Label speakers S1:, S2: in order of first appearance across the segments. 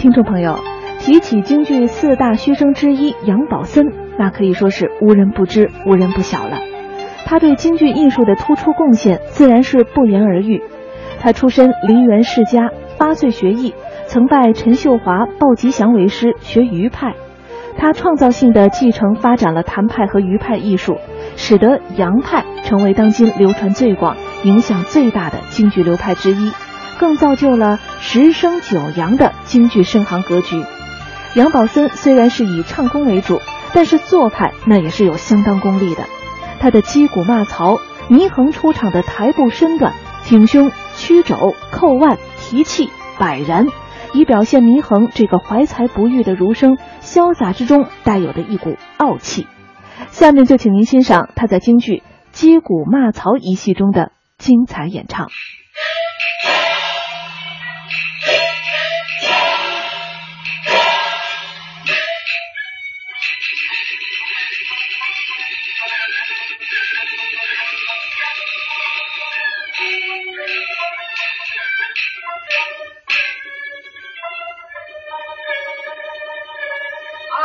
S1: 听众朋友，提起京剧四大须生之一杨宝森，那可以说是无人不知、无人不晓了。他对京剧艺术的突出贡献，自然是不言而喻。他出身梨园世家，八岁学艺，曾拜陈秀华、鲍吉祥为师学余派。他创造性的继承发展了谭派和余派艺术，使得杨派成为当今流传最广、影响最大的京剧流派之一。更造就了十生九阳的京剧盛行格局。杨宝森虽然是以唱功为主，但是做派那也是有相当功力的。他的击鼓骂曹、祢衡出场的台步身段、挺胸、屈肘、扣腕、提气、摆然，以表现祢衡这个怀才不遇的儒生潇洒之中带有的一股傲气。下面就请您欣赏他在京剧《击鼓骂曹》一戏中的精彩演唱。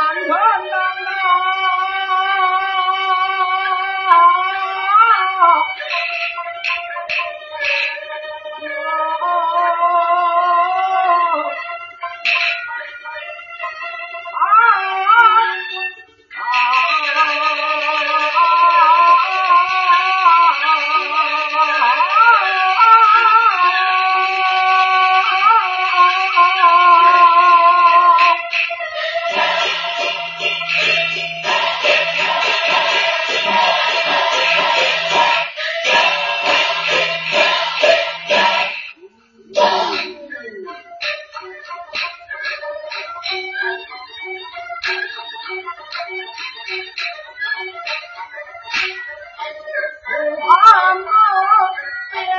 S2: 다른사 람.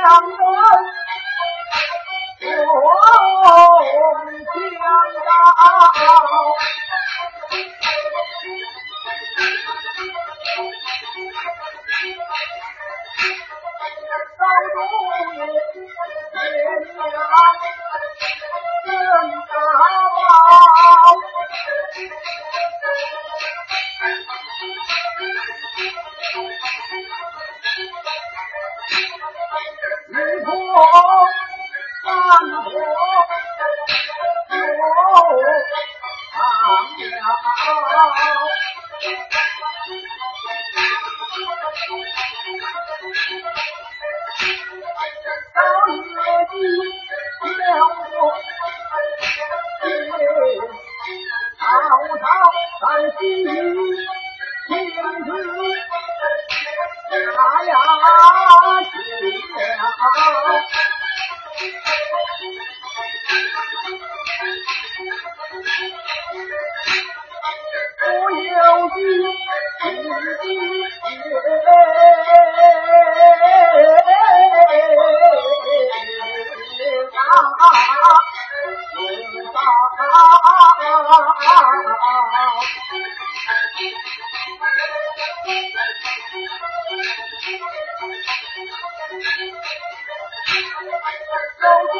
S2: 当真我恐吓到，受辱也嫌劳，怎？我翻过河，上了江，叫叫曹操在西岐停。thank 走过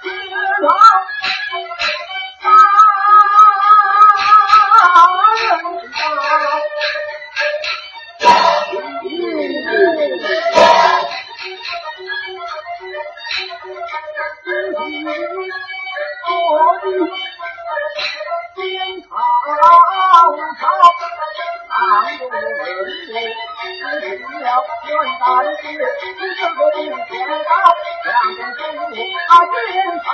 S2: 四方三道道路为了赚大钱，你挣个铜钱高，两边挣他金钞，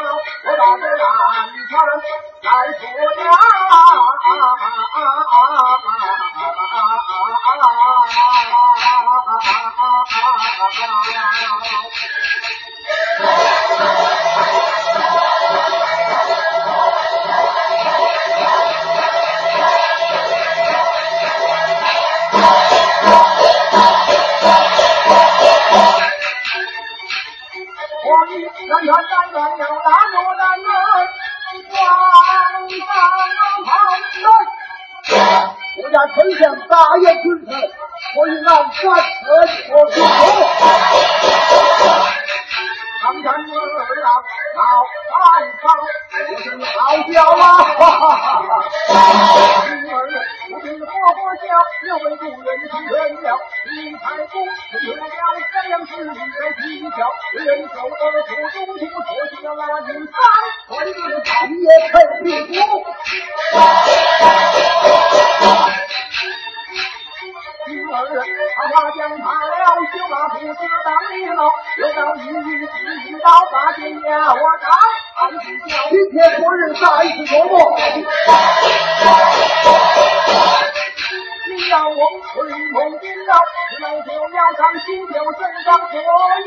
S2: 我打这南拳来出家。大宴群臣，我与俺三哥坐同侯。堂堂二郎好汉场，是你海椒？六位人了，了，三两子，人手，了三，大将他了，就把虎子当领导，又到一日一日到八天呀，我当俺子叫今天昨日再次琢磨。你要我春风紧绕，那就要上新酒身上所以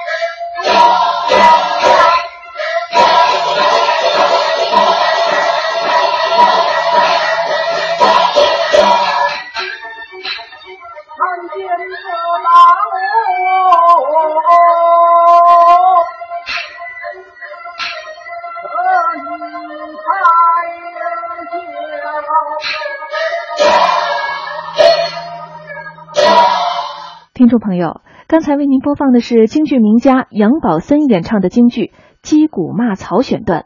S1: 听众朋友，刚才为您播放的是京剧名家杨宝森演唱的京剧《击鼓骂曹》选段。